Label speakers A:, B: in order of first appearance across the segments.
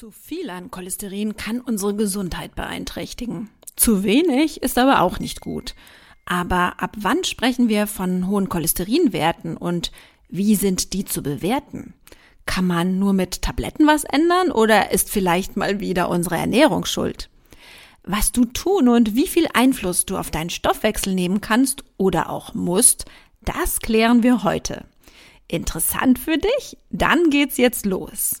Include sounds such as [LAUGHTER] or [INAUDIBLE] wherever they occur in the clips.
A: Zu viel an Cholesterin kann unsere Gesundheit beeinträchtigen. Zu wenig ist aber auch nicht gut. Aber ab wann sprechen wir von hohen Cholesterinwerten und wie sind die zu bewerten? Kann man nur mit Tabletten was ändern oder ist vielleicht mal wieder unsere Ernährung schuld? Was du tun und wie viel Einfluss du auf deinen Stoffwechsel nehmen kannst oder auch musst, das klären wir heute. Interessant für dich? Dann geht's jetzt los.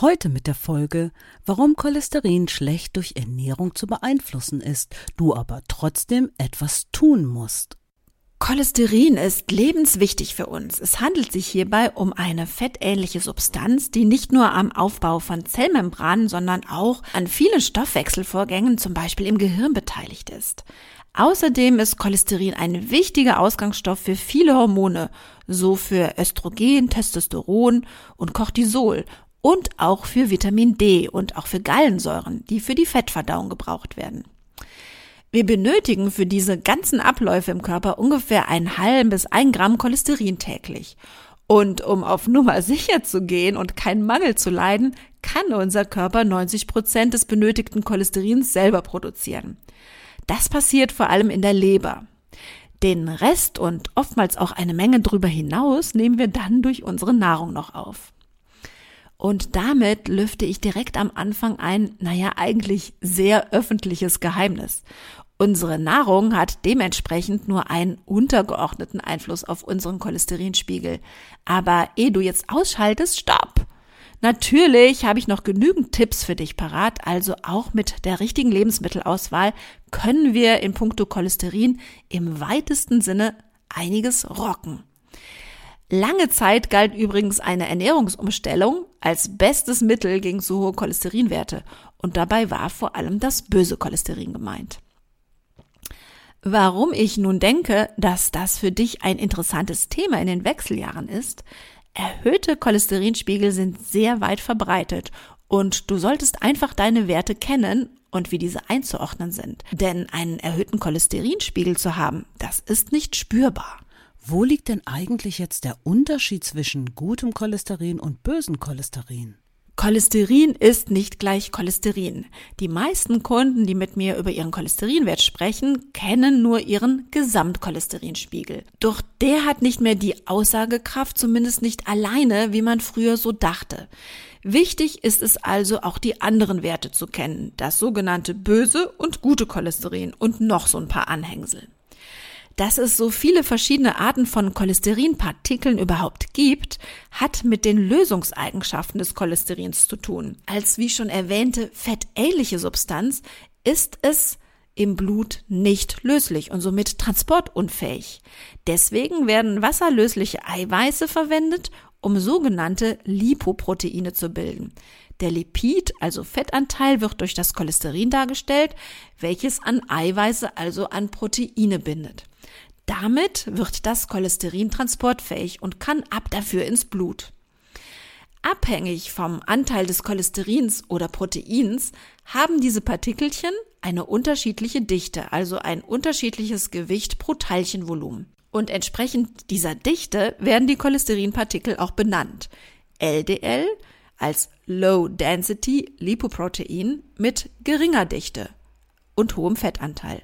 B: Heute mit der Folge, warum Cholesterin schlecht durch Ernährung zu beeinflussen ist, du aber trotzdem etwas tun musst.
A: Cholesterin ist lebenswichtig für uns. Es handelt sich hierbei um eine fettähnliche Substanz, die nicht nur am Aufbau von Zellmembranen, sondern auch an vielen Stoffwechselvorgängen, zum Beispiel im Gehirn, beteiligt ist. Außerdem ist Cholesterin ein wichtiger Ausgangsstoff für viele Hormone, so für Östrogen, Testosteron und Cortisol und auch für Vitamin D und auch für Gallensäuren, die für die Fettverdauung gebraucht werden. Wir benötigen für diese ganzen Abläufe im Körper ungefähr ein halb bis ein Gramm Cholesterin täglich. Und um auf Nummer [LAUGHS] sicher zu gehen und keinen Mangel zu leiden, kann unser Körper 90 Prozent des benötigten Cholesterins selber produzieren. Das passiert vor allem in der Leber. Den Rest und oftmals auch eine Menge drüber hinaus nehmen wir dann durch unsere Nahrung noch auf. Und damit lüfte ich direkt am Anfang ein, naja, eigentlich sehr öffentliches Geheimnis. Unsere Nahrung hat dementsprechend nur einen untergeordneten Einfluss auf unseren Cholesterinspiegel. Aber eh du jetzt ausschaltest, stopp! Natürlich habe ich noch genügend Tipps für dich parat, also auch mit der richtigen Lebensmittelauswahl können wir in puncto Cholesterin im weitesten Sinne einiges rocken. Lange Zeit galt übrigens eine Ernährungsumstellung als bestes Mittel gegen zu hohe Cholesterinwerte und dabei war vor allem das böse Cholesterin gemeint. Warum ich nun denke, dass das für dich ein interessantes Thema in den Wechseljahren ist, erhöhte Cholesterinspiegel sind sehr weit verbreitet und du solltest einfach deine Werte kennen und wie diese einzuordnen sind. Denn einen erhöhten Cholesterinspiegel zu haben, das ist nicht spürbar.
B: Wo liegt denn eigentlich jetzt der Unterschied zwischen gutem Cholesterin und bösem Cholesterin?
A: Cholesterin ist nicht gleich Cholesterin. Die meisten Kunden, die mit mir über ihren Cholesterinwert sprechen, kennen nur ihren Gesamtcholesterinspiegel. Doch der hat nicht mehr die Aussagekraft, zumindest nicht alleine, wie man früher so dachte. Wichtig ist es also auch die anderen Werte zu kennen, das sogenannte böse und gute Cholesterin und noch so ein paar Anhängsel. Dass es so viele verschiedene Arten von Cholesterinpartikeln überhaupt gibt, hat mit den Lösungseigenschaften des Cholesterins zu tun. Als wie schon erwähnte fettähnliche Substanz ist es im Blut nicht löslich und somit transportunfähig. Deswegen werden wasserlösliche Eiweiße verwendet, um sogenannte Lipoproteine zu bilden. Der Lipid, also Fettanteil, wird durch das Cholesterin dargestellt, welches an Eiweiße, also an Proteine bindet. Damit wird das Cholesterin transportfähig und kann ab dafür ins Blut. Abhängig vom Anteil des Cholesterins oder Proteins haben diese Partikelchen eine unterschiedliche Dichte, also ein unterschiedliches Gewicht pro Teilchenvolumen. Und entsprechend dieser Dichte werden die Cholesterinpartikel auch benannt. LDL als Low Density Lipoprotein mit geringer Dichte und hohem Fettanteil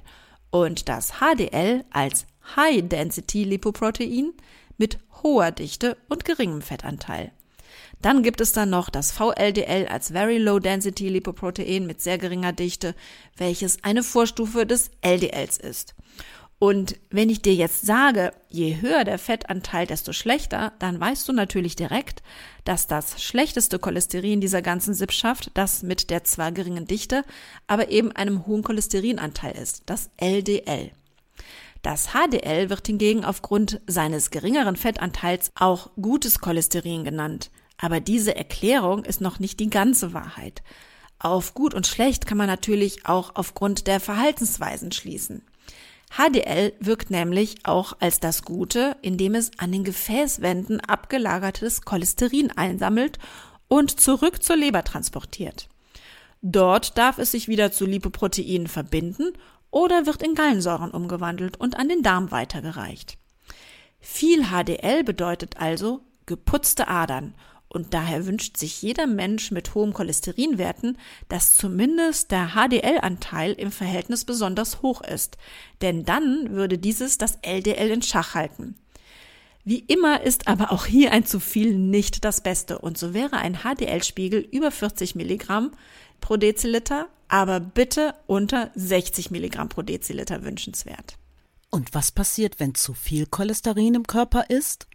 A: und das HDL als High Density Lipoprotein mit hoher Dichte und geringem Fettanteil. Dann gibt es dann noch das VLDL als Very Low Density Lipoprotein mit sehr geringer Dichte, welches eine Vorstufe des LDLs ist. Und wenn ich dir jetzt sage, je höher der Fettanteil, desto schlechter, dann weißt du natürlich direkt, dass das schlechteste Cholesterin dieser ganzen Sippschaft das mit der zwar geringen Dichte, aber eben einem hohen Cholesterinanteil ist, das LDL. Das HDL wird hingegen aufgrund seines geringeren Fettanteils auch gutes Cholesterin genannt. Aber diese Erklärung ist noch nicht die ganze Wahrheit. Auf gut und schlecht kann man natürlich auch aufgrund der Verhaltensweisen schließen. HDL wirkt nämlich auch als das Gute, indem es an den Gefäßwänden abgelagertes Cholesterin einsammelt und zurück zur Leber transportiert. Dort darf es sich wieder zu Lipoproteinen verbinden oder wird in Gallensäuren umgewandelt und an den Darm weitergereicht. Viel HDL bedeutet also geputzte Adern und daher wünscht sich jeder Mensch mit hohen Cholesterinwerten, dass zumindest der HDL-Anteil im Verhältnis besonders hoch ist, denn dann würde dieses das LDL in Schach halten. Wie immer ist aber auch hier ein zu viel nicht das Beste und so wäre ein HDL-Spiegel über 40 Milligramm pro Deziliter, aber bitte unter 60 Milligramm pro Deziliter wünschenswert.
B: Und was passiert, wenn zu viel Cholesterin im Körper ist?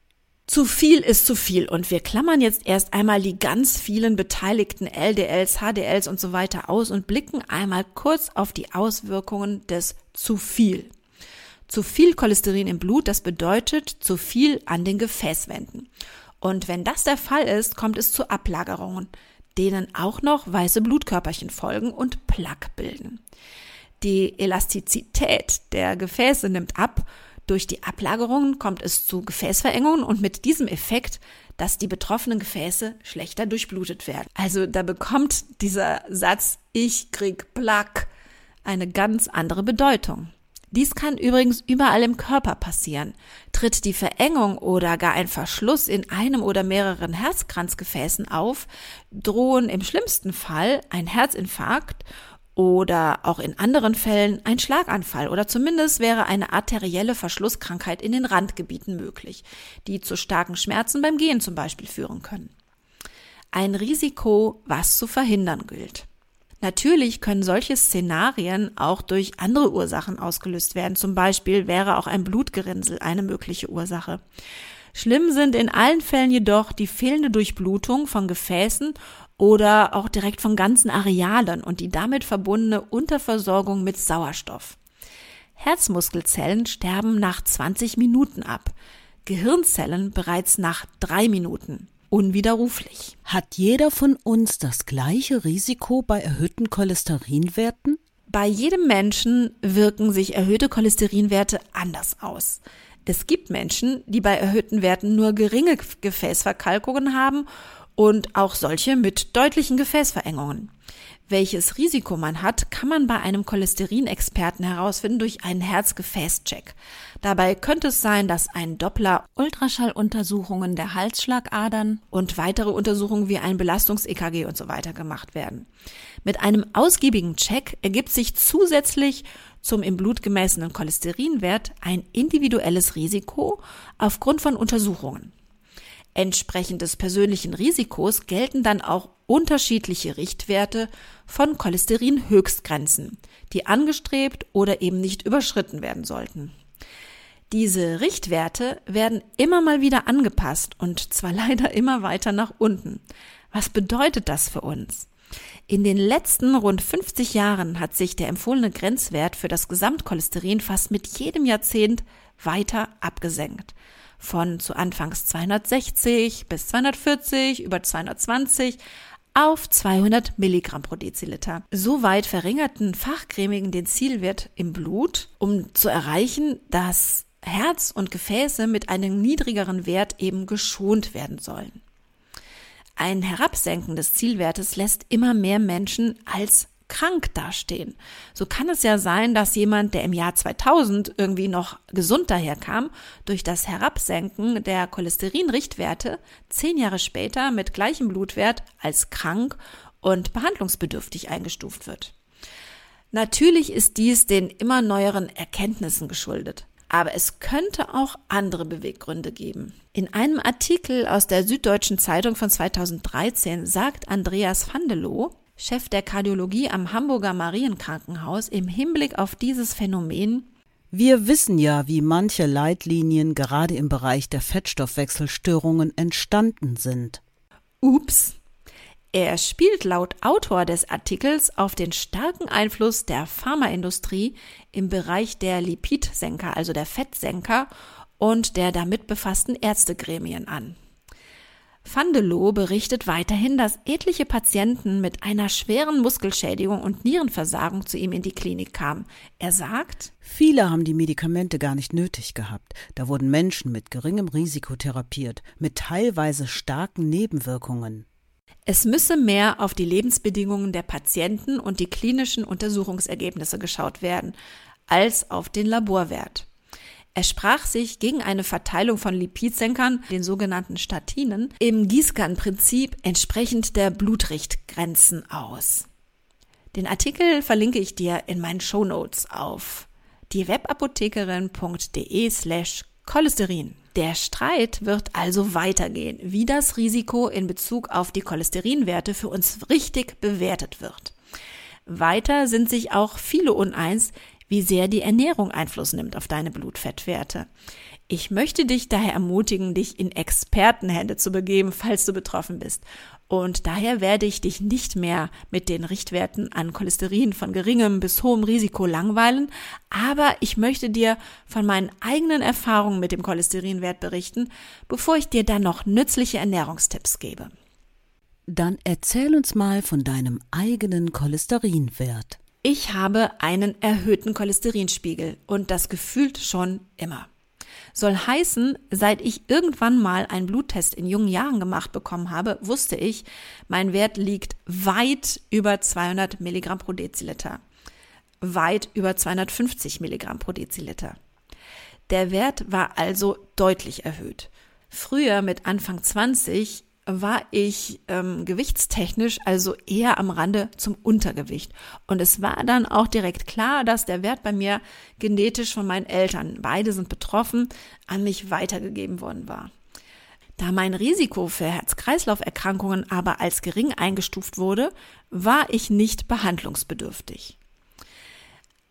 A: Zu viel ist zu viel und wir klammern jetzt erst einmal die ganz vielen beteiligten LDLs, HDLs und so weiter aus und blicken einmal kurz auf die Auswirkungen des zu viel. Zu viel Cholesterin im Blut, das bedeutet zu viel an den Gefäßwänden. Und wenn das der Fall ist, kommt es zu Ablagerungen, denen auch noch weiße Blutkörperchen folgen und Plaque bilden. Die Elastizität der Gefäße nimmt ab durch die Ablagerungen kommt es zu Gefäßverengungen und mit diesem Effekt, dass die betroffenen Gefäße schlechter durchblutet werden. Also da bekommt dieser Satz ich krieg Plaque eine ganz andere Bedeutung. Dies kann übrigens überall im Körper passieren. Tritt die Verengung oder gar ein Verschluss in einem oder mehreren Herzkranzgefäßen auf, drohen im schlimmsten Fall ein Herzinfarkt oder auch in anderen Fällen ein Schlaganfall oder zumindest wäre eine arterielle Verschlusskrankheit in den Randgebieten möglich, die zu starken Schmerzen beim Gehen zum Beispiel führen können. Ein Risiko, was zu verhindern gilt. Natürlich können solche Szenarien auch durch andere Ursachen ausgelöst werden. Zum Beispiel wäre auch ein Blutgerinnsel eine mögliche Ursache. Schlimm sind in allen Fällen jedoch die fehlende Durchblutung von Gefäßen oder auch direkt von ganzen Arealen und die damit verbundene Unterversorgung mit Sauerstoff. Herzmuskelzellen sterben nach 20 Minuten ab, Gehirnzellen bereits nach drei Minuten. Unwiderruflich.
B: Hat jeder von uns das gleiche Risiko bei erhöhten Cholesterinwerten?
A: Bei jedem Menschen wirken sich erhöhte Cholesterinwerte anders aus. Es gibt Menschen, die bei erhöhten Werten nur geringe Gefäßverkalkungen haben und auch solche mit deutlichen Gefäßverengungen. Welches Risiko man hat, kann man bei einem Cholesterinexperten herausfinden durch einen Herzgefäßcheck. Dabei könnte es sein, dass ein Doppler Ultraschalluntersuchungen der Halsschlagadern und weitere Untersuchungen wie ein Belastungs-EKG und so weiter gemacht werden. Mit einem ausgiebigen Check ergibt sich zusätzlich zum im Blut gemessenen Cholesterinwert ein individuelles Risiko aufgrund von Untersuchungen entsprechend des persönlichen Risikos gelten dann auch unterschiedliche Richtwerte von Cholesterin-Höchstgrenzen, die angestrebt oder eben nicht überschritten werden sollten. Diese Richtwerte werden immer mal wieder angepasst und zwar [LAUGHS] leider immer weiter nach unten. Was bedeutet das für uns? In den letzten rund 50 Jahren hat sich der empfohlene Grenzwert für das Gesamtcholesterin fast mit jedem Jahrzehnt weiter abgesenkt von zu Anfangs 260 bis 240 über 220 auf 200 Milligramm pro Deziliter. Soweit verringerten Fachcremigen den Zielwert im Blut, um zu erreichen, dass Herz und Gefäße mit einem niedrigeren Wert eben geschont werden sollen. Ein Herabsenken des Zielwertes lässt immer mehr Menschen als krank dastehen. So kann es ja sein, dass jemand, der im Jahr 2000 irgendwie noch gesund daherkam, durch das Herabsenken der Cholesterinrichtwerte zehn Jahre später mit gleichem Blutwert als krank und behandlungsbedürftig eingestuft wird. Natürlich ist dies den immer neueren Erkenntnissen geschuldet. Aber es könnte auch andere Beweggründe geben. In einem Artikel aus der Süddeutschen Zeitung von 2013 sagt Andreas Vandelow, Chef der Kardiologie am Hamburger Marienkrankenhaus, im Hinblick auf dieses Phänomen
B: wir wissen ja, wie manche Leitlinien gerade im Bereich der Fettstoffwechselstörungen entstanden sind.
A: Ups. Er spielt laut Autor des Artikels auf den starken Einfluss der Pharmaindustrie im Bereich der Lipidsenker, also der Fettsenker und der damit befassten Ärztegremien an. Vandelow berichtet weiterhin, dass etliche Patienten mit einer schweren Muskelschädigung und Nierenversagung zu ihm in die Klinik kamen. Er sagt,
B: Viele haben die Medikamente gar nicht nötig gehabt. Da wurden Menschen mit geringem Risiko therapiert, mit teilweise starken Nebenwirkungen.
A: Es müsse mehr auf die Lebensbedingungen der Patienten und die klinischen Untersuchungsergebnisse geschaut werden, als auf den Laborwert. Er sprach sich gegen eine Verteilung von Lipidsenkern, den sogenannten Statinen, im Gießkannenprinzip entsprechend der Blutrichtgrenzen aus. Den Artikel verlinke ich dir in meinen Shownotes auf die webapothekerin.de slash Cholesterin. Der Streit wird also weitergehen, wie das Risiko in Bezug auf die Cholesterinwerte für uns richtig bewertet wird. Weiter sind sich auch viele uneins, wie sehr die Ernährung Einfluss nimmt auf deine Blutfettwerte. Ich möchte dich daher ermutigen, dich in Expertenhände zu begeben, falls du betroffen bist. Und daher werde ich dich nicht mehr mit den Richtwerten an Cholesterin von geringem bis hohem Risiko langweilen, aber ich möchte dir von meinen eigenen Erfahrungen mit dem Cholesterinwert berichten, bevor ich dir dann noch nützliche Ernährungstipps gebe.
B: Dann erzähl uns mal von deinem eigenen Cholesterinwert.
A: Ich habe einen erhöhten Cholesterinspiegel und das gefühlt schon immer. Soll heißen, seit ich irgendwann mal einen Bluttest in jungen Jahren gemacht bekommen habe, wusste ich, mein Wert liegt weit über 200 Milligramm pro Deziliter. Weit über 250 Milligramm pro Deziliter. Der Wert war also deutlich erhöht. Früher mit Anfang 20 war ich ähm, gewichtstechnisch also eher am Rande zum Untergewicht. Und es war dann auch direkt klar, dass der Wert bei mir genetisch von meinen Eltern, beide sind betroffen, an mich weitergegeben worden war. Da mein Risiko für Herz-Kreislauf-Erkrankungen aber als gering eingestuft wurde, war ich nicht behandlungsbedürftig.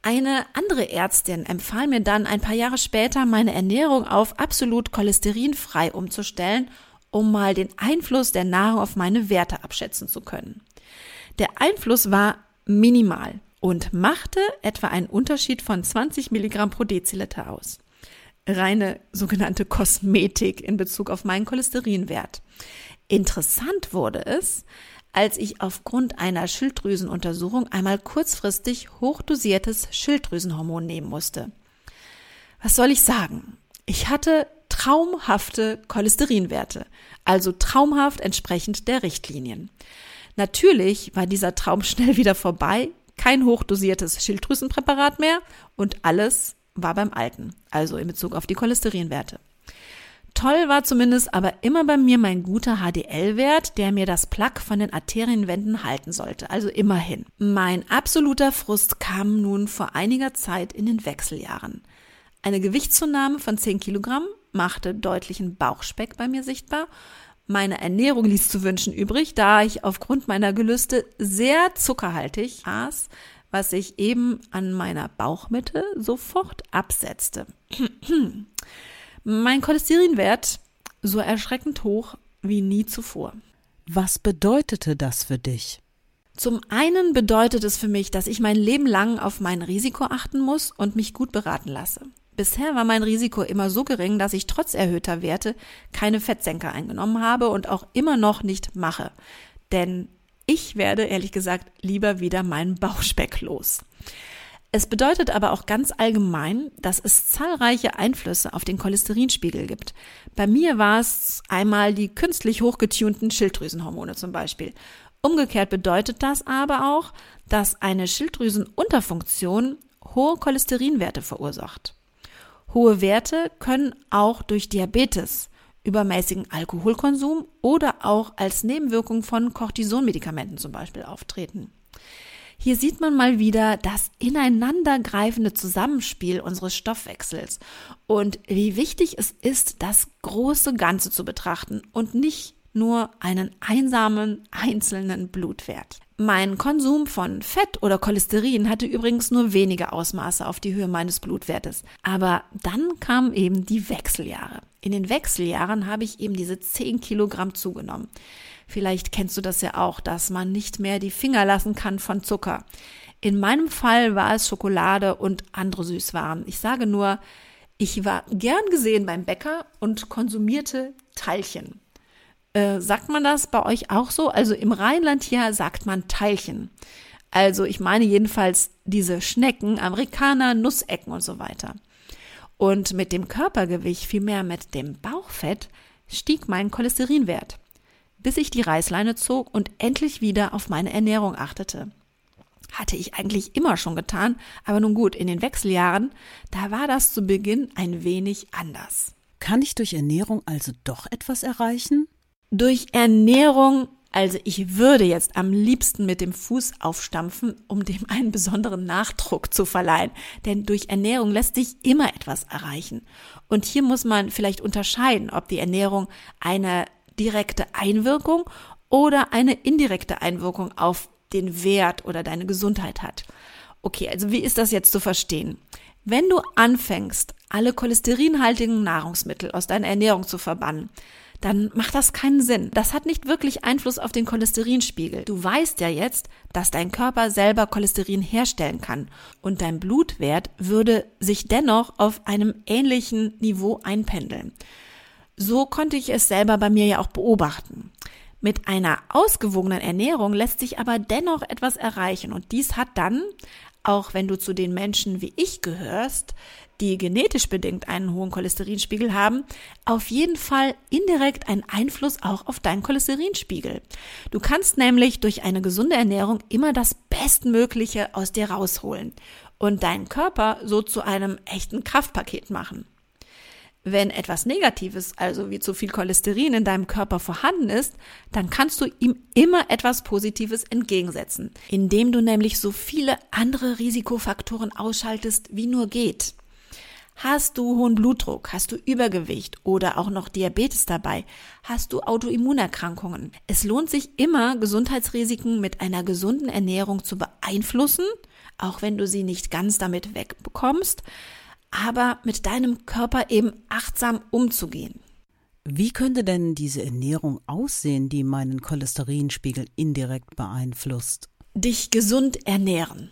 A: Eine andere Ärztin empfahl mir dann ein paar Jahre später, meine Ernährung auf absolut cholesterinfrei umzustellen um mal den Einfluss der Nahrung auf meine Werte abschätzen zu können. Der Einfluss war minimal und machte etwa einen Unterschied von 20 Milligramm pro Deziliter aus. Reine sogenannte Kosmetik in Bezug auf meinen Cholesterinwert. Interessant wurde es, als ich aufgrund einer Schilddrüsenuntersuchung einmal kurzfristig hochdosiertes Schilddrüsenhormon nehmen musste. Was soll ich sagen? Ich hatte traumhafte Cholesterinwerte, also traumhaft entsprechend der Richtlinien. Natürlich war dieser Traum [LAUGHS] schnell wieder vorbei, kein hochdosiertes Schilddrüsenpräparat mehr und alles war beim Alten, also in Bezug auf die Cholesterinwerte. Toll war zumindest aber immer bei mir mein guter HDL-Wert, der mir das Plaque von den Arterienwänden halten sollte, also immerhin. Mein absoluter Frust kam nun vor einiger Zeit in den Wechseljahren. Eine Gewichtszunahme von 10 Kilogramm machte deutlichen Bauchspeck bei mir sichtbar. Meine Ernährung ließ zu wünschen übrig, da ich aufgrund meiner Gelüste sehr zuckerhaltig aß, was sich eben an meiner Bauchmitte sofort absetzte. mein Cholesterinwert so erschreckend hoch wie nie zuvor.
B: Was bedeutete das für dich?
A: Zum einen bedeutet es für mich, dass ich mein Leben lang auf mein Risiko achten muss und mich gut beraten lasse. Bisher war mein Risiko immer so gering, dass ich trotz erhöhter Werte keine Fettsenker eingenommen habe und auch immer noch nicht mache. Denn ich werde ehrlich gesagt lieber wieder meinen Bauchspeck los. Es bedeutet aber auch ganz allgemein, dass es zahlreiche Einflüsse auf den Cholesterinspiegel gibt. Bei mir war es einmal die künstlich hochgetunten Schilddrüsenhormone zum Beispiel. Umgekehrt bedeutet das aber auch, dass eine Schilddrüsenunterfunktion hohe Cholesterinwerte verursacht. Hohe Werte können auch durch Diabetes, übermäßigen Alkoholkonsum oder auch als Nebenwirkung von Cortisonmedikamenten zum Beispiel auftreten. Hier sieht man mal wieder das ineinandergreifende Zusammenspiel unseres Stoffwechsels und wie wichtig es ist, das große Ganze zu betrachten und nicht nur einen einsamen, einzelnen Blutwert. Mein Konsum von Fett oder Cholesterin hatte übrigens nur wenige Ausmaße auf die Höhe meines Blutwertes. Aber dann kamen eben die Wechseljahre. In den Wechseljahren habe ich eben diese 10 Kilogramm zugenommen. Vielleicht kennst du das ja auch, dass man nicht mehr die Finger lassen kann von Zucker. In meinem Fall war es Schokolade und andere Süßwaren. Ich sage nur, ich war gern gesehen beim Bäcker und konsumierte Teilchen. Äh, sagt man das bei euch auch so? Also im Rheinland hier sagt man Teilchen. Also ich meine jedenfalls diese Schnecken, Amerikaner, Nussecken und so weiter. Und mit dem Körpergewicht, vielmehr mit dem Bauchfett, stieg mein Cholesterinwert, bis ich die Reißleine zog und endlich wieder auf meine Ernährung achtete. Hatte ich eigentlich immer schon getan, aber nun gut, in den Wechseljahren, da war das zu Beginn ein wenig anders.
B: Kann ich durch Ernährung also doch etwas erreichen?
A: Durch Ernährung, also ich würde jetzt am liebsten mit dem Fuß aufstampfen, um dem [LAUGHS] einen besonderen Nachdruck zu verleihen. Denn durch Ernährung lässt sich immer etwas erreichen. Und hier muss man vielleicht unterscheiden, ob die Ernährung eine direkte Einwirkung oder eine indirekte Einwirkung auf den Wert oder deine Gesundheit hat. Okay, also wie ist das jetzt zu verstehen? Wenn du anfängst, alle cholesterinhaltigen Nahrungsmittel aus deiner Ernährung zu verbannen, dann macht das keinen Sinn. Das hat nicht wirklich Einfluss auf den Cholesterinspiegel. Du weißt ja jetzt, dass dein Körper selber Cholesterin herstellen kann und dein Blutwert würde sich dennoch auf einem ähnlichen Niveau einpendeln. So konnte ich es selber bei mir ja auch beobachten. Mit einer ausgewogenen Ernährung lässt sich aber dennoch etwas erreichen und dies hat dann, auch wenn du zu den Menschen wie ich gehörst, die genetisch bedingt einen hohen Cholesterinspiegel haben, auf jeden Fall indirekt einen Einfluss auch auf deinen Cholesterinspiegel. Du kannst nämlich durch eine gesunde Ernährung immer das Bestmögliche aus dir rausholen und deinen Körper so zu einem echten Kraftpaket machen. Wenn etwas Negatives, also wie zu viel Cholesterin in deinem Körper vorhanden ist, dann kannst du ihm immer etwas Positives entgegensetzen, indem du nämlich so viele andere Risikofaktoren ausschaltest, wie nur geht. Hast du hohen Blutdruck? Hast du Übergewicht oder auch noch Diabetes dabei? Hast du Autoimmunerkrankungen? Es lohnt sich immer, Gesundheitsrisiken mit einer gesunden Ernährung zu beeinflussen, auch wenn du sie nicht ganz damit wegbekommst, aber mit deinem Körper eben achtsam umzugehen.
B: Wie könnte denn diese Ernährung aussehen, die meinen Cholesterinspiegel indirekt beeinflusst?
A: Dich gesund ernähren.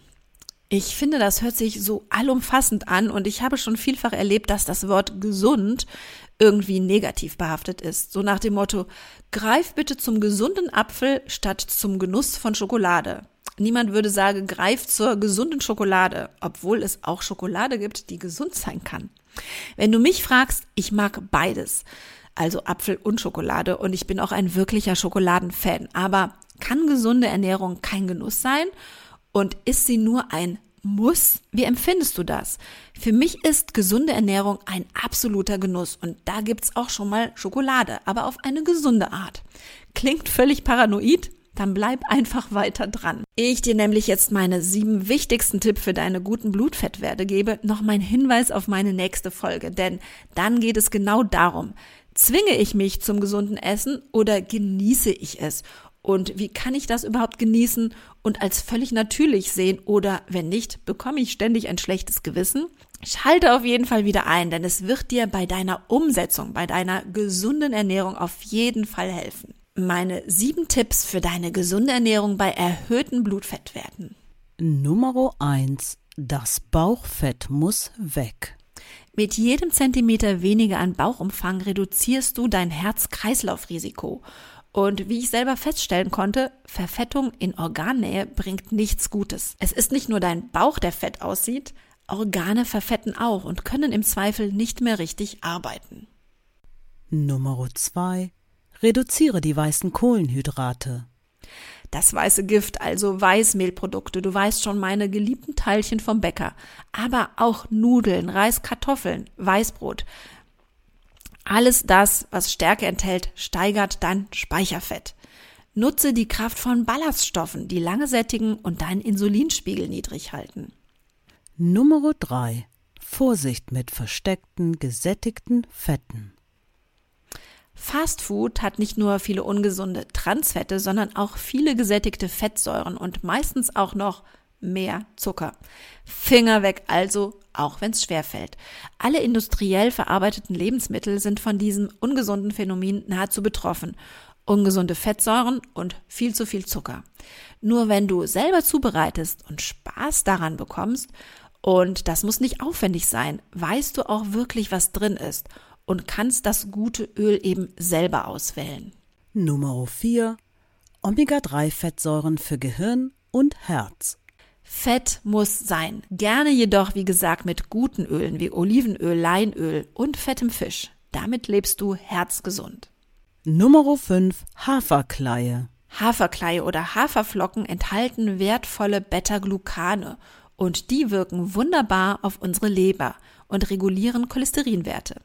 A: Ich finde, das hört sich so allumfassend an und ich habe schon vielfach erlebt, dass das Wort gesund irgendwie negativ behaftet ist. So nach dem Motto, greif bitte zum gesunden Apfel statt zum Genuss von Schokolade. Niemand würde sagen, greif zur gesunden Schokolade, obwohl es auch Schokolade gibt, die gesund sein kann. Wenn du mich fragst, ich mag beides. Also Apfel und Schokolade und ich bin auch ein wirklicher Schokoladenfan. Aber kann gesunde Ernährung kein Genuss sein? Und ist sie nur ein Muss? Wie empfindest du das? Für mich ist gesunde Ernährung ein absoluter Genuss und da gibt's auch schon mal Schokolade, aber auf eine gesunde Art. Klingt völlig paranoid, dann bleib einfach weiter dran. Ich dir nämlich jetzt meine sieben wichtigsten Tipps für deine guten Blutfettwerte gebe, noch mein Hinweis auf meine nächste Folge, denn dann geht es genau darum, zwinge ich mich zum gesunden Essen oder genieße ich es? Und wie kann ich das überhaupt genießen und als völlig natürlich sehen? Oder wenn nicht, bekomme ich ständig ein schlechtes Gewissen? Schalte auf jeden Fall wieder ein, denn es wird dir bei deiner Umsetzung, bei deiner gesunden Ernährung auf jeden Fall helfen. Meine sieben Tipps für deine gesunde Ernährung bei erhöhten Blutfettwerten.
B: Nummer eins: Das Bauchfett muss weg.
A: Mit jedem Zentimeter weniger an Bauchumfang reduzierst du dein Herz-Kreislauf-Risiko. Und wie ich selber feststellen konnte, Verfettung in Organnähe bringt nichts Gutes. Es ist nicht nur dein Bauch, der fett aussieht, Organe verfetten auch und können im Zweifel nicht mehr richtig arbeiten.
B: Nummer zwei: Reduziere die weißen Kohlenhydrate.
A: Das weiße Gift, also Weißmehlprodukte, du weißt schon meine geliebten Teilchen vom Bäcker, aber auch Nudeln, Reis, Kartoffeln, Weißbrot, alles das, was Stärke enthält, steigert dein Speicherfett. Nutze die Kraft von Ballaststoffen, die lange sättigen und deinen Insulinspiegel niedrig halten.
B: Nummer drei: Vorsicht mit versteckten, gesättigten Fetten.
A: Fast Food hat nicht nur viele ungesunde Transfette, sondern auch viele gesättigte Fettsäuren und meistens auch noch mehr Zucker. Finger weg also, auch wenn es schwerfällt. Alle industriell verarbeiteten Lebensmittel sind von diesem ungesunden Phänomen nahezu betroffen. Ungesunde Fettsäuren und viel zu viel Zucker. Nur wenn du selber zubereitest und Spaß daran bekommst, und das muss nicht aufwendig sein, weißt du auch wirklich, was drin ist und kannst das gute Öl eben selber auswählen.
B: Nummer 4. Omega-3-Fettsäuren für Gehirn und Herz.
A: Fett muss sein. Gerne jedoch, wie gesagt, mit guten Ölen wie Olivenöl, Leinöl und fettem Fisch. Damit lebst du herzgesund.
B: Nummer 5. Haferkleie.
A: Haferkleie oder Haferflocken enthalten wertvolle Beta-Glucane und die wirken wunderbar auf unsere Leber und regulieren Cholesterinwerte.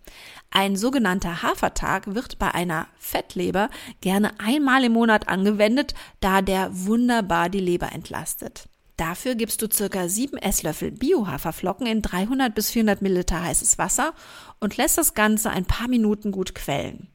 A: Ein sogenannter Hafertag wird bei einer Fettleber gerne einmal im Monat angewendet, da der wunderbar die Leber entlastet. Dafür gibst du circa sieben Esslöffel Bio-Haferflocken in 300 bis 400 Milliliter heißes Wasser und lässt das Ganze ein paar Minuten gut quellen.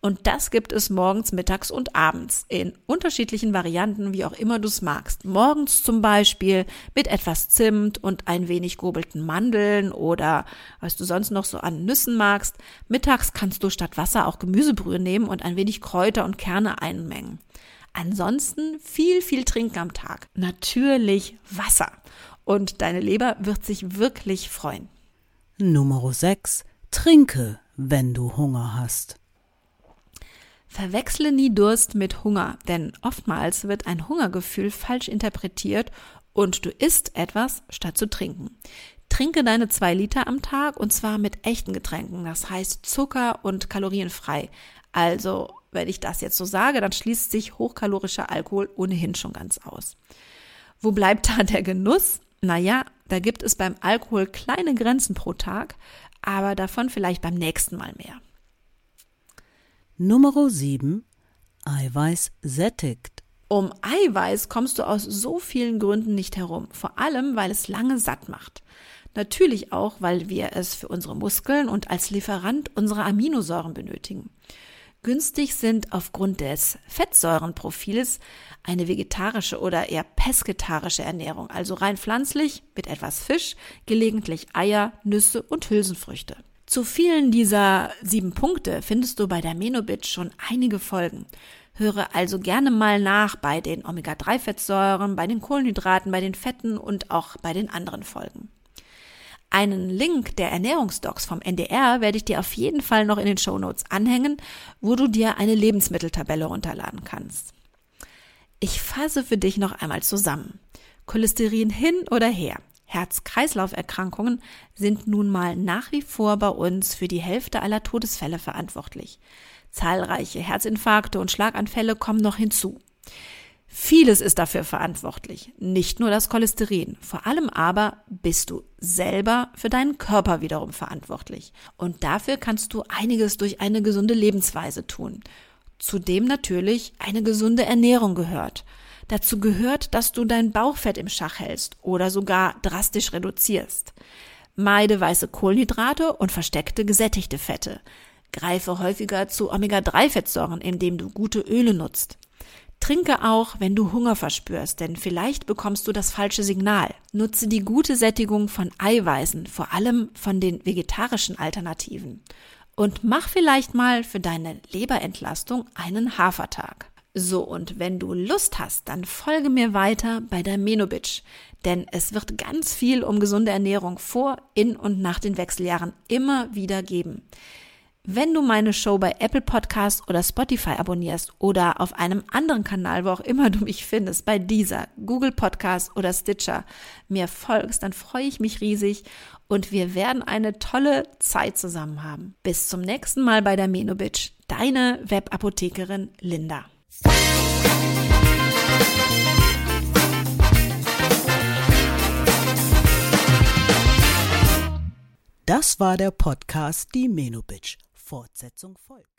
A: Und das gibt es morgens, mittags und abends in unterschiedlichen Varianten, wie auch immer du es magst. Morgens zum Beispiel mit etwas Zimt und ein wenig gobelten Mandeln oder was du sonst noch so an Nüssen magst. Mittags kannst du statt Wasser auch Gemüsebrühe nehmen und ein wenig Kräuter und Kerne einmengen. Ansonsten viel, viel trinken am Tag. Natürlich Wasser. Und deine Leber wird sich wirklich freuen.
B: Nummer 6. Trinke, wenn du Hunger hast.
A: Verwechsle nie Durst mit Hunger, denn oftmals wird ein Hungergefühl falsch interpretiert und du isst etwas statt zu trinken. Trinke deine zwei Liter am Tag und zwar mit echten Getränken, das heißt Zucker und kalorienfrei. Also, wenn ich das jetzt so sage, dann schließt sich hochkalorischer Alkohol ohnehin schon ganz aus. Wo bleibt da der Genuss? Naja, da gibt es beim Alkohol kleine Grenzen pro Tag, aber davon vielleicht beim nächsten Mal mehr.
B: Nummer 7. Eiweiß sättigt.
A: Um Eiweiß kommst du aus so vielen Gründen nicht herum, vor allem weil es lange satt macht. Natürlich auch, weil wir es für unsere Muskeln und als Lieferant unserer Aminosäuren benötigen. Günstig sind aufgrund des Fettsäurenprofils eine vegetarische oder eher pesketarische Ernährung, also rein pflanzlich mit etwas Fisch, gelegentlich Eier, Nüsse und Hülsenfrüchte. Zu vielen dieser sieben Punkte findest du bei der Menobit schon einige Folgen. Höre also gerne mal nach bei den Omega-3-Fettsäuren, bei den Kohlenhydraten, bei den Fetten und auch bei den anderen Folgen. Einen Link der Ernährungsdocs vom NDR werde ich dir auf jeden Fall noch in den Shownotes anhängen, wo du dir eine Lebensmitteltabelle runterladen kannst. Ich fasse für dich noch einmal zusammen. Cholesterin hin oder her. Herz-Kreislauf-Erkrankungen sind nun mal nach wie vor bei uns für die Hälfte aller Todesfälle verantwortlich. Zahlreiche Herzinfarkte und Schlaganfälle kommen noch hinzu. Vieles ist dafür verantwortlich, nicht nur das Cholesterin. Vor allem aber bist du selber für deinen Körper wiederum verantwortlich. Und dafür kannst du einiges durch eine gesunde Lebensweise tun. Zudem natürlich eine gesunde Ernährung gehört. Dazu gehört, dass du dein Bauchfett im Schach hältst oder sogar drastisch reduzierst. Meide weiße Kohlenhydrate und versteckte gesättigte Fette. Greife häufiger zu Omega-3-Fettsäuren, indem du gute Öle nutzt. Trinke auch, wenn du Hunger verspürst, denn vielleicht bekommst du das falsche Signal. Nutze die gute Sättigung von Eiweißen, vor allem von den vegetarischen Alternativen. Und mach vielleicht mal für deine Leberentlastung einen Hafertag. So, und wenn du Lust hast, dann folge mir weiter bei der Menobitch, denn es wird ganz viel um gesunde Ernährung vor, in und nach den Wechseljahren immer wieder geben. Wenn du meine Show bei Apple Podcasts oder Spotify abonnierst oder auf einem anderen Kanal, wo auch immer du mich findest, bei dieser, Google Podcasts oder Stitcher, mir folgst, dann freue ich mich riesig und wir werden eine tolle Zeit zusammen haben. Bis zum nächsten Mal bei der Menobitch, deine Webapothekerin Linda.
B: Das war der Podcast Die Menobitch. Fortsetzung folgt.